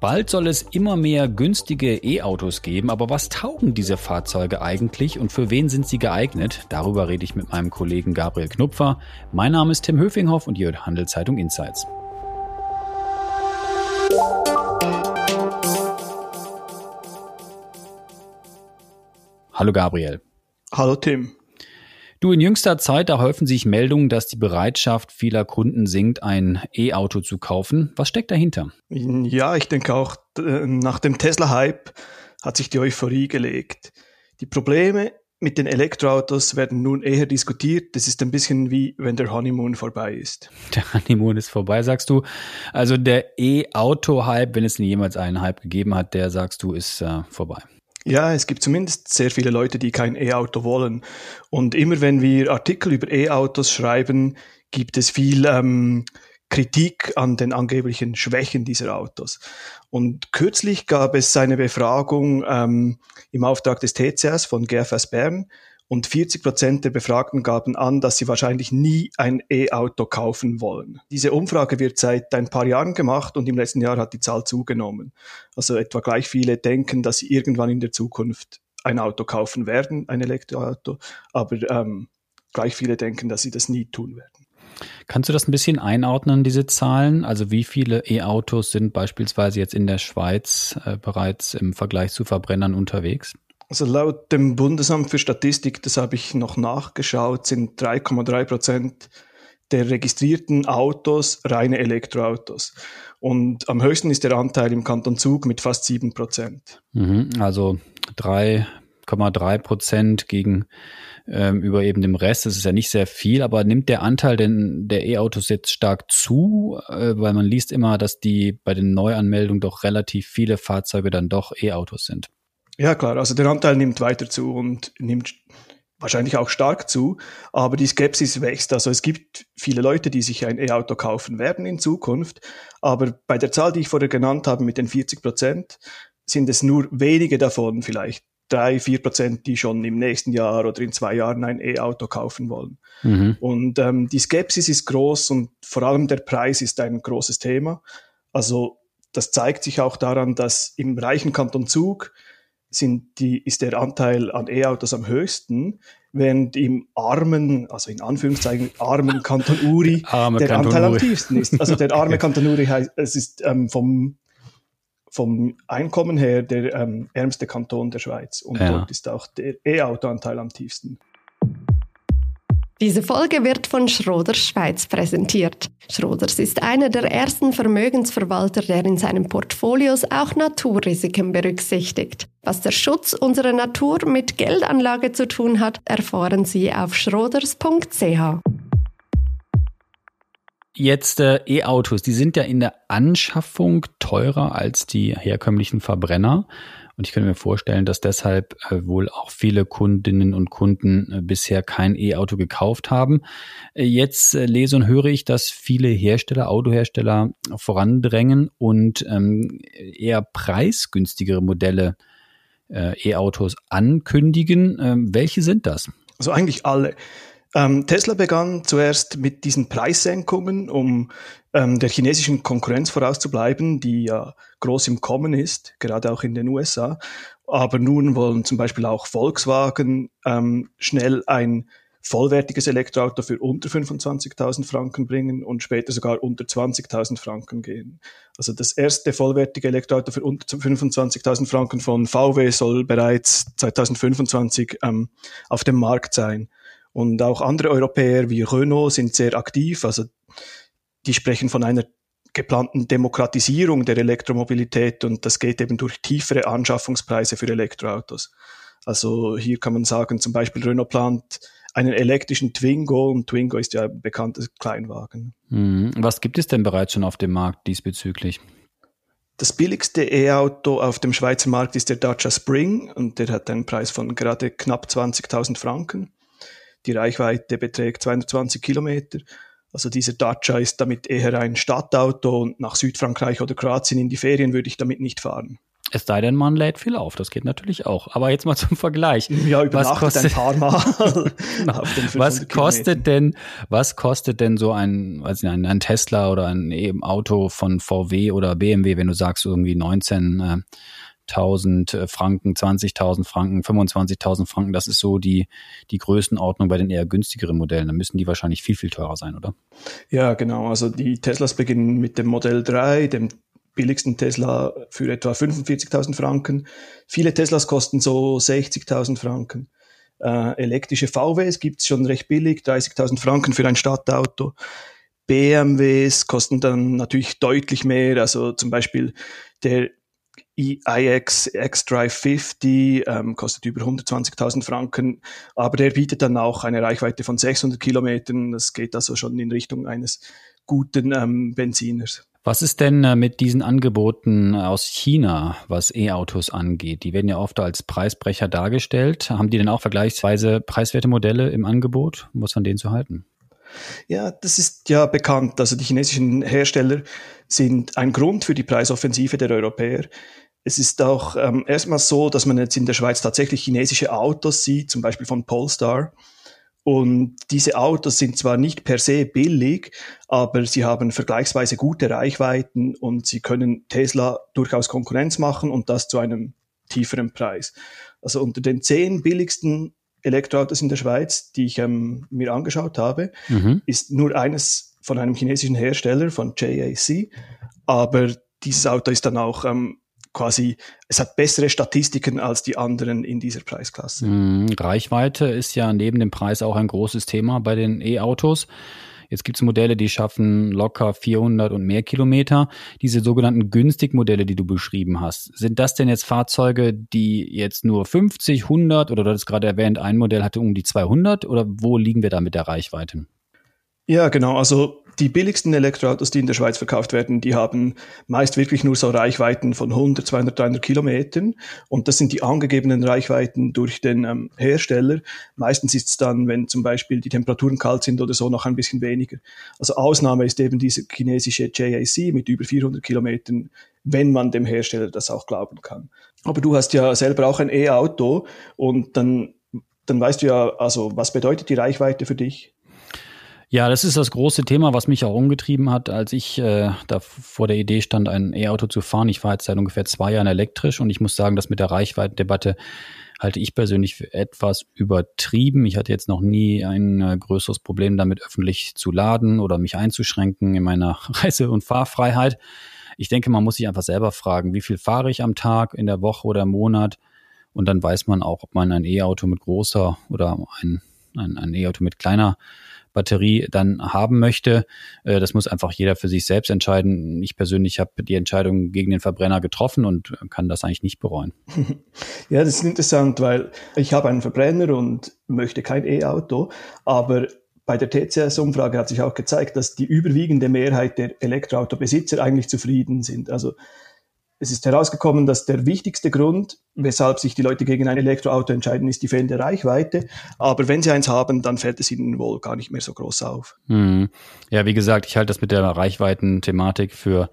Bald soll es immer mehr günstige E-Autos geben, aber was taugen diese Fahrzeuge eigentlich und für wen sind sie geeignet? Darüber rede ich mit meinem Kollegen Gabriel Knupfer. Mein Name ist Tim Höfinghoff und ihr hört Handelszeitung Insights. Hallo Gabriel. Hallo Tim. Du, in jüngster Zeit, da häufen sich Meldungen, dass die Bereitschaft vieler Kunden sinkt, ein E-Auto zu kaufen. Was steckt dahinter? Ja, ich denke auch, nach dem Tesla-Hype hat sich die Euphorie gelegt. Die Probleme mit den Elektroautos werden nun eher diskutiert. Das ist ein bisschen wie wenn der Honeymoon vorbei ist. Der Honeymoon ist vorbei, sagst du. Also der E-Auto-Hype, wenn es jemals einen Hype gegeben hat, der sagst du, ist äh, vorbei. Ja, es gibt zumindest sehr viele Leute, die kein E-Auto wollen. Und immer wenn wir Artikel über E-Autos schreiben, gibt es viel ähm, Kritik an den angeblichen Schwächen dieser Autos. Und kürzlich gab es eine Befragung ähm, im Auftrag des TCS von GFS Bern und 40 Prozent der Befragten gaben an, dass sie wahrscheinlich nie ein E-Auto kaufen wollen. Diese Umfrage wird seit ein paar Jahren gemacht und im letzten Jahr hat die Zahl zugenommen. Also etwa gleich viele denken, dass sie irgendwann in der Zukunft ein Auto kaufen werden, ein Elektroauto, aber ähm, gleich viele denken, dass sie das nie tun werden. Kannst du das ein bisschen einordnen, diese Zahlen? Also wie viele E-Autos sind beispielsweise jetzt in der Schweiz äh, bereits im Vergleich zu Verbrennern unterwegs? Also laut dem Bundesamt für Statistik, das habe ich noch nachgeschaut, sind 3,3 Prozent der registrierten Autos reine Elektroautos. Und am höchsten ist der Anteil im Kanton Zug mit fast 7 Prozent. Mhm, also 3,3 Prozent gegen ähm, über eben dem Rest. Das ist ja nicht sehr viel, aber nimmt der Anteil denn der E-Autos jetzt stark zu? Äh, weil man liest immer, dass die bei den Neuanmeldungen doch relativ viele Fahrzeuge dann doch E-Autos sind. Ja, klar, also der Anteil nimmt weiter zu und nimmt wahrscheinlich auch stark zu, aber die Skepsis wächst. Also es gibt viele Leute, die sich ein E-Auto kaufen werden in Zukunft, aber bei der Zahl, die ich vorher genannt habe, mit den 40 Prozent, sind es nur wenige davon, vielleicht drei, vier Prozent, die schon im nächsten Jahr oder in zwei Jahren ein E-Auto kaufen wollen. Mhm. Und ähm, die Skepsis ist groß und vor allem der Preis ist ein großes Thema. Also das zeigt sich auch daran, dass im reichen Kanton Zug sind die, ist der Anteil an E-Autos am höchsten, während im armen, also in Anführungszeichen armen Kanton Uri arme der Kanton Anteil Uri. am tiefsten ist. Also der arme Kanton Uri heißt, es ist ähm, vom, vom Einkommen her der ähm, ärmste Kanton der Schweiz und ja. dort ist auch der E-Auto-Anteil am tiefsten. Diese Folge wird von Schroders Schweiz präsentiert. Schroders ist einer der ersten Vermögensverwalter, der in seinen Portfolios auch Naturrisiken berücksichtigt. Was der Schutz unserer Natur mit Geldanlage zu tun hat, erfahren Sie auf schroders.ch. Jetzt äh, E-Autos, die sind ja in der Anschaffung teurer als die herkömmlichen Verbrenner. Und ich könnte mir vorstellen, dass deshalb äh, wohl auch viele Kundinnen und Kunden äh, bisher kein E-Auto gekauft haben. Äh, jetzt lese und höre ich, dass viele Hersteller, Autohersteller vorandrängen und ähm, eher preisgünstigere Modelle E-Autos ankündigen. Ähm, welche sind das? Also eigentlich alle. Ähm, Tesla begann zuerst mit diesen Preissenkungen, um ähm, der chinesischen Konkurrenz vorauszubleiben, die ja groß im Kommen ist, gerade auch in den USA. Aber nun wollen zum Beispiel auch Volkswagen ähm, schnell ein vollwertiges Elektroauto für unter 25.000 Franken bringen und später sogar unter 20.000 Franken gehen. Also das erste vollwertige Elektroauto für unter 25.000 Franken von VW soll bereits 2025 ähm, auf dem Markt sein. Und auch andere Europäer wie Renault sind sehr aktiv. Also die sprechen von einer geplanten Demokratisierung der Elektromobilität und das geht eben durch tiefere Anschaffungspreise für Elektroautos. Also hier kann man sagen, zum Beispiel Renault plant einen elektrischen Twingo und Twingo ist ja ein bekannter Kleinwagen. Mhm. Was gibt es denn bereits schon auf dem Markt diesbezüglich? Das billigste E-Auto auf dem Schweizer Markt ist der Dacia Spring und der hat einen Preis von gerade knapp 20.000 Franken. Die Reichweite beträgt 220 Kilometer. Also dieser Dacia ist damit eher ein Stadtauto und nach Südfrankreich oder Kroatien in die Ferien würde ich damit nicht fahren. Es sei denn, man lädt viel auf. Das geht natürlich auch. Aber jetzt mal zum Vergleich. Ja, was kostet, ein paar Mal. genau. was kostet denn, was kostet denn so ein, weiß nicht, ein, Tesla oder ein Auto von VW oder BMW, wenn du sagst irgendwie 19, 1000 äh, Franken, 20.000 Franken, 25.000 Franken, das ist so die, die Größenordnung bei den eher günstigeren Modellen. Da müssen die wahrscheinlich viel, viel teurer sein, oder? Ja, genau. Also die Teslas beginnen mit dem Modell 3, dem billigsten Tesla für etwa 45.000 Franken. Viele Teslas kosten so 60.000 Franken. Äh, elektrische VWs gibt's schon recht billig, 30.000 Franken für ein Stadtauto. BMWs kosten dann natürlich deutlich mehr, also zum Beispiel der iX X-Drive 50 ähm, kostet über 120.000 Franken, aber der bietet dann auch eine Reichweite von 600 Kilometern. Das geht also schon in Richtung eines guten ähm, Benziners. Was ist denn äh, mit diesen Angeboten aus China, was E-Autos angeht? Die werden ja oft als Preisbrecher dargestellt. Haben die denn auch vergleichsweise preiswerte Modelle im Angebot? Was von denen zu halten? Ja, das ist ja bekannt. Also die chinesischen Hersteller sind ein Grund für die Preisoffensive der Europäer. Es ist auch ähm, erstmal so, dass man jetzt in der Schweiz tatsächlich chinesische Autos sieht, zum Beispiel von Polestar. Und diese Autos sind zwar nicht per se billig, aber sie haben vergleichsweise gute Reichweiten und sie können Tesla durchaus Konkurrenz machen und das zu einem tieferen Preis. Also unter den zehn billigsten Elektroautos in der Schweiz, die ich ähm, mir angeschaut habe, mhm. ist nur eines von einem chinesischen Hersteller, von JAC. Aber dieses Auto ist dann auch ähm, quasi, es hat bessere Statistiken als die anderen in dieser Preisklasse. Mhm. Reichweite ist ja neben dem Preis auch ein großes Thema bei den E-Autos. Jetzt gibt es Modelle, die schaffen locker 400 und mehr Kilometer. Diese sogenannten Günstigmodelle, die du beschrieben hast, sind das denn jetzt Fahrzeuge, die jetzt nur 50, 100 oder du hattest gerade erwähnt, ein Modell hatte um die 200 oder wo liegen wir da mit der Reichweite? Ja, genau. Also die billigsten Elektroautos, die in der Schweiz verkauft werden, die haben meist wirklich nur so Reichweiten von 100, 200, 300 Kilometern. Und das sind die angegebenen Reichweiten durch den ähm, Hersteller. Meistens ist es dann, wenn zum Beispiel die Temperaturen kalt sind oder so, noch ein bisschen weniger. Also Ausnahme ist eben diese chinesische JAC mit über 400 Kilometern, wenn man dem Hersteller das auch glauben kann. Aber du hast ja selber auch ein E-Auto und dann, dann weißt du ja, also was bedeutet die Reichweite für dich? Ja, das ist das große Thema, was mich auch umgetrieben hat, als ich äh, da vor der Idee stand, ein E-Auto zu fahren. Ich fahre jetzt seit ungefähr zwei Jahren elektrisch und ich muss sagen, dass mit der Reichweitendebatte halte ich persönlich für etwas übertrieben. Ich hatte jetzt noch nie ein äh, größeres Problem damit, öffentlich zu laden oder mich einzuschränken in meiner Reise- und Fahrfreiheit. Ich denke, man muss sich einfach selber fragen, wie viel fahre ich am Tag, in der Woche oder im Monat? Und dann weiß man auch, ob man ein E-Auto mit großer oder ein, ein, ein E-Auto mit kleiner Batterie dann haben möchte. Äh, das muss einfach jeder für sich selbst entscheiden. Ich persönlich habe die Entscheidung gegen den Verbrenner getroffen und kann das eigentlich nicht bereuen. Ja, das ist interessant, weil ich habe einen Verbrenner und möchte kein E-Auto, aber bei der TCS-Umfrage hat sich auch gezeigt, dass die überwiegende Mehrheit der Elektroautobesitzer eigentlich zufrieden sind. Also es ist herausgekommen, dass der wichtigste Grund, weshalb sich die Leute gegen ein Elektroauto entscheiden, ist die fehlende Reichweite. Aber wenn sie eins haben, dann fällt es ihnen wohl gar nicht mehr so groß auf. Hm. Ja, wie gesagt, ich halte das mit der Reichweiten-Thematik für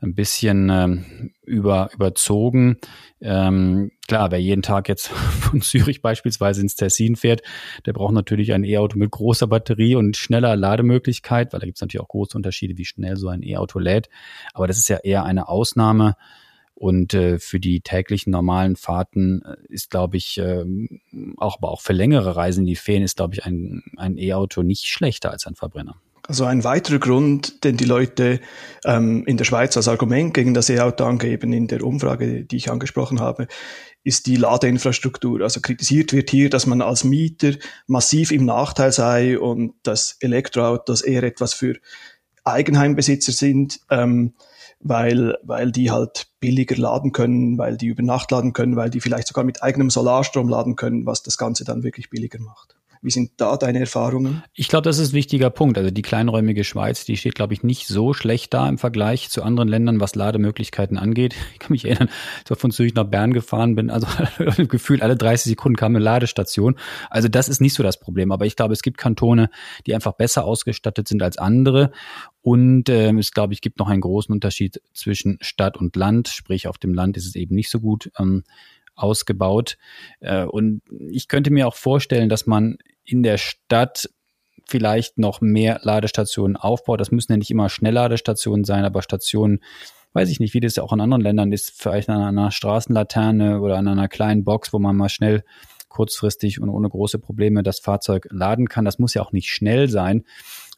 ein bisschen ähm, über, überzogen. Ähm, klar, wer jeden Tag jetzt von Zürich beispielsweise ins Tessin fährt, der braucht natürlich ein E-Auto mit großer Batterie und schneller Lademöglichkeit, weil da gibt es natürlich auch große Unterschiede, wie schnell so ein E-Auto lädt. Aber das ist ja eher eine Ausnahme. Und äh, für die täglichen normalen Fahrten äh, ist, glaube ich, äh, auch, aber auch für längere Reisen, die fehlen, ist, glaube ich, ein, ein E-Auto nicht schlechter als ein Verbrenner. Also ein weiterer Grund, den die Leute ähm, in der Schweiz als Argument gegen das E-Auto angeben in der Umfrage, die ich angesprochen habe, ist die Ladeinfrastruktur. Also kritisiert wird hier, dass man als Mieter massiv im Nachteil sei und dass Elektroautos eher etwas für Eigenheimbesitzer sind, ähm, weil, weil die halt billiger laden können, weil die über Nacht laden können, weil die vielleicht sogar mit eigenem Solarstrom laden können, was das Ganze dann wirklich billiger macht. Wie sind da deine Erfahrungen? Ich glaube, das ist ein wichtiger Punkt. Also die kleinräumige Schweiz, die steht, glaube ich, nicht so schlecht da im Vergleich zu anderen Ländern, was Lademöglichkeiten angeht. Ich kann mich erinnern, als ich von Zürich nach Bern gefahren bin, also gefühlt alle 30 Sekunden kam eine Ladestation. Also das ist nicht so das Problem. Aber ich glaube, es gibt Kantone, die einfach besser ausgestattet sind als andere. Und ähm, es, glaube ich, gibt noch einen großen Unterschied zwischen Stadt und Land. Sprich, auf dem Land ist es eben nicht so gut. Ähm, ausgebaut. Äh, und ich könnte mir auch vorstellen, dass man in der Stadt vielleicht noch mehr Ladestationen aufbaut. Das müssen ja nicht immer Schnellladestationen sein, aber Stationen, weiß ich nicht, wie das ja auch in anderen Ländern ist, vielleicht an einer Straßenlaterne oder an einer kleinen Box, wo man mal schnell kurzfristig und ohne große Probleme das Fahrzeug laden kann. Das muss ja auch nicht schnell sein,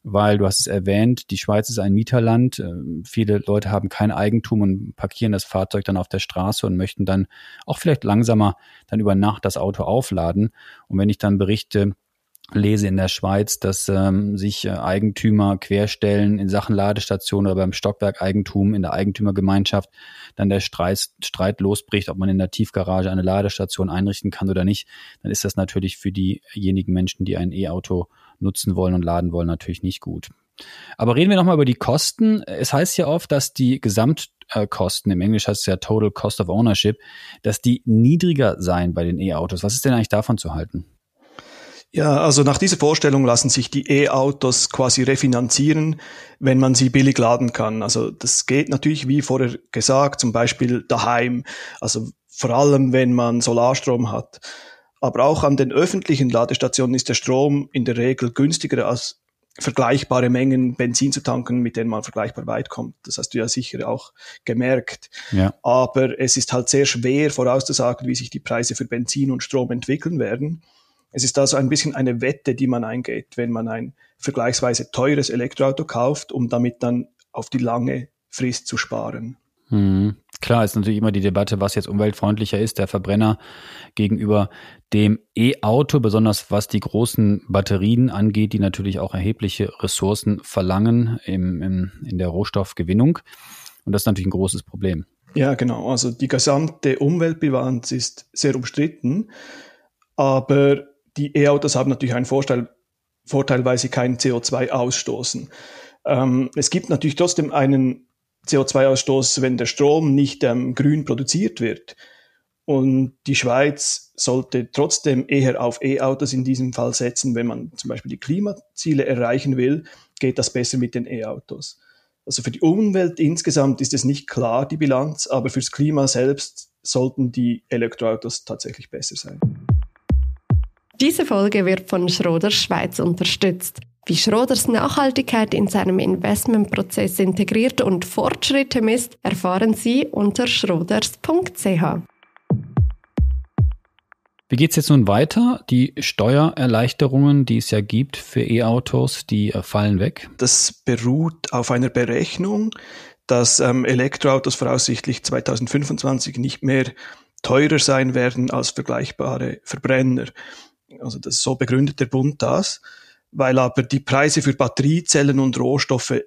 weil du hast es erwähnt, die Schweiz ist ein Mieterland. Äh, viele Leute haben kein Eigentum und parkieren das Fahrzeug dann auf der Straße und möchten dann auch vielleicht langsamer dann über Nacht das Auto aufladen. Und wenn ich dann berichte, lese in der Schweiz, dass ähm, sich äh, Eigentümer querstellen in Sachen Ladestation oder beim Stockwerkeigentum in der Eigentümergemeinschaft dann der Streit, Streit losbricht, ob man in der Tiefgarage eine Ladestation einrichten kann oder nicht, dann ist das natürlich für diejenigen Menschen, die ein E-Auto nutzen wollen und laden wollen, natürlich nicht gut. Aber reden wir nochmal über die Kosten. Es heißt ja oft, dass die Gesamtkosten, im Englisch heißt es ja Total Cost of Ownership, dass die niedriger seien bei den E-Autos. Was ist denn eigentlich davon zu halten? Ja, also nach dieser Vorstellung lassen sich die E-Autos quasi refinanzieren, wenn man sie billig laden kann. Also das geht natürlich, wie vorher gesagt, zum Beispiel daheim, also vor allem, wenn man Solarstrom hat. Aber auch an den öffentlichen Ladestationen ist der Strom in der Regel günstiger als vergleichbare Mengen Benzin zu tanken, mit denen man vergleichbar weit kommt. Das hast du ja sicher auch gemerkt. Ja. Aber es ist halt sehr schwer vorauszusagen, wie sich die Preise für Benzin und Strom entwickeln werden. Es ist also ein bisschen eine Wette, die man eingeht, wenn man ein vergleichsweise teures Elektroauto kauft, um damit dann auf die lange Frist zu sparen. Hm. Klar ist natürlich immer die Debatte, was jetzt umweltfreundlicher ist, der Verbrenner gegenüber dem E-Auto, besonders was die großen Batterien angeht, die natürlich auch erhebliche Ressourcen verlangen im, im, in der Rohstoffgewinnung. Und das ist natürlich ein großes Problem. Ja, genau. Also die gesamte Umweltbilanz ist sehr umstritten, aber die E-Autos haben natürlich einen Vorteil, Vorteil, weil sie kein CO2 ausstoßen. Ähm, es gibt natürlich trotzdem einen CO2-Ausstoß, wenn der Strom nicht ähm, grün produziert wird. Und die Schweiz sollte trotzdem eher auf E-Autos in diesem Fall setzen. Wenn man zum Beispiel die Klimaziele erreichen will, geht das besser mit den E-Autos. Also für die Umwelt insgesamt ist es nicht klar, die Bilanz, aber fürs Klima selbst sollten die Elektroautos tatsächlich besser sein. Diese Folge wird von Schroders Schweiz unterstützt. Wie Schroders Nachhaltigkeit in seinem Investmentprozess integriert und Fortschritte misst, erfahren Sie unter schroders.ch. Wie geht es jetzt nun weiter? Die Steuererleichterungen, die es ja gibt für E-Autos, die äh, fallen weg? Das beruht auf einer Berechnung, dass ähm, Elektroautos voraussichtlich 2025 nicht mehr teurer sein werden als vergleichbare Verbrenner. Also das, so begründet der Bund das weil aber die Preise für Batteriezellen und Rohstoffe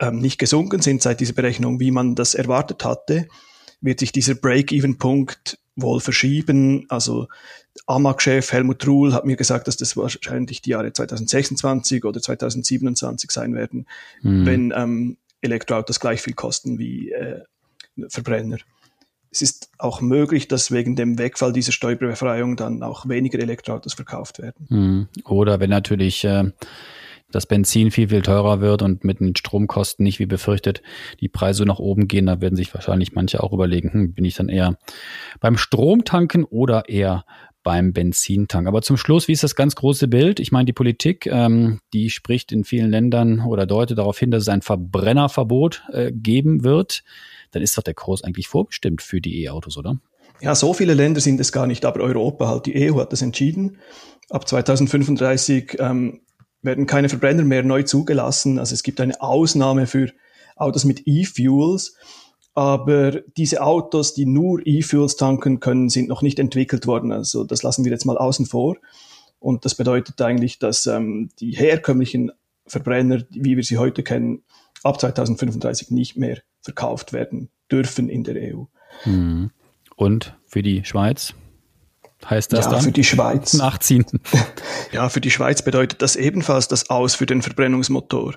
ähm, nicht gesunken sind seit dieser Berechnung, wie man das erwartet hatte, wird sich dieser Break-Even-Punkt wohl verschieben. Also AMAG-Chef Helmut Ruhl hat mir gesagt, dass das wahrscheinlich die Jahre 2026 oder 2027 sein werden, mhm. wenn ähm, Elektroautos gleich viel kosten wie äh, Verbrenner es ist auch möglich, dass wegen dem Wegfall dieser Steuerbefreiung dann auch weniger Elektroautos verkauft werden. Hm. Oder wenn natürlich äh, das Benzin viel, viel teurer wird und mit den Stromkosten nicht wie befürchtet die Preise nach oben gehen, da werden sich wahrscheinlich manche auch überlegen, hm, bin ich dann eher beim Stromtanken oder eher beim Benzintank. Aber zum Schluss, wie ist das ganz große Bild? Ich meine, die Politik, ähm, die spricht in vielen Ländern oder deutet darauf hin, dass es ein Verbrennerverbot äh, geben wird dann ist doch der Kurs eigentlich vorbestimmt für die E-Autos, oder? Ja, so viele Länder sind es gar nicht, aber Europa halt, die EU hat das entschieden. Ab 2035 ähm, werden keine Verbrenner mehr neu zugelassen. Also es gibt eine Ausnahme für Autos mit E-Fuels. Aber diese Autos, die nur E-Fuels tanken können, sind noch nicht entwickelt worden. Also das lassen wir jetzt mal außen vor. Und das bedeutet eigentlich, dass ähm, die herkömmlichen Verbrenner, wie wir sie heute kennen, ab 2035 nicht mehr verkauft werden dürfen in der EU. Mhm. Und für die Schweiz? heißt das ja, dann? für die Schweiz. Nachziehen. Ja, für die Schweiz bedeutet das ebenfalls das Aus für den Verbrennungsmotor.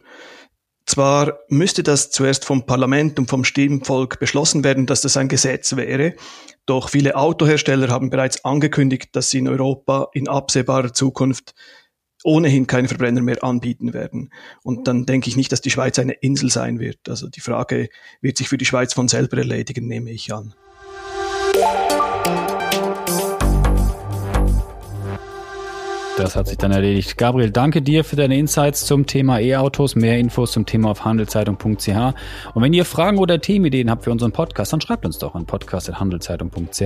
Zwar müsste das zuerst vom Parlament und vom Stimmvolk beschlossen werden, dass das ein Gesetz wäre, doch viele Autohersteller haben bereits angekündigt, dass sie in Europa in absehbarer Zukunft ohnehin keine Verbrenner mehr anbieten werden. Und dann denke ich nicht, dass die Schweiz eine Insel sein wird. Also die Frage wird sich für die Schweiz von selber erledigen, nehme ich an. Das hat sich dann erledigt. Gabriel, danke dir für deine Insights zum Thema E-Autos. Mehr Infos zum Thema auf handelszeitung.ch. Und wenn ihr Fragen oder Themenideen habt für unseren Podcast, dann schreibt uns doch an podcast.handelszeitung.ch.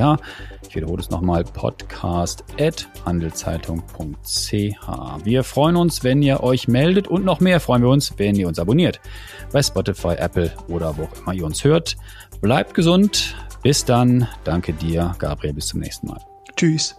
Ich wiederhole es nochmal, podcast.handelszeitung.ch. Wir freuen uns, wenn ihr euch meldet und noch mehr freuen wir uns, wenn ihr uns abonniert. Bei Spotify, Apple oder wo auch immer ihr uns hört. Bleibt gesund. Bis dann. Danke dir, Gabriel. Bis zum nächsten Mal. Tschüss.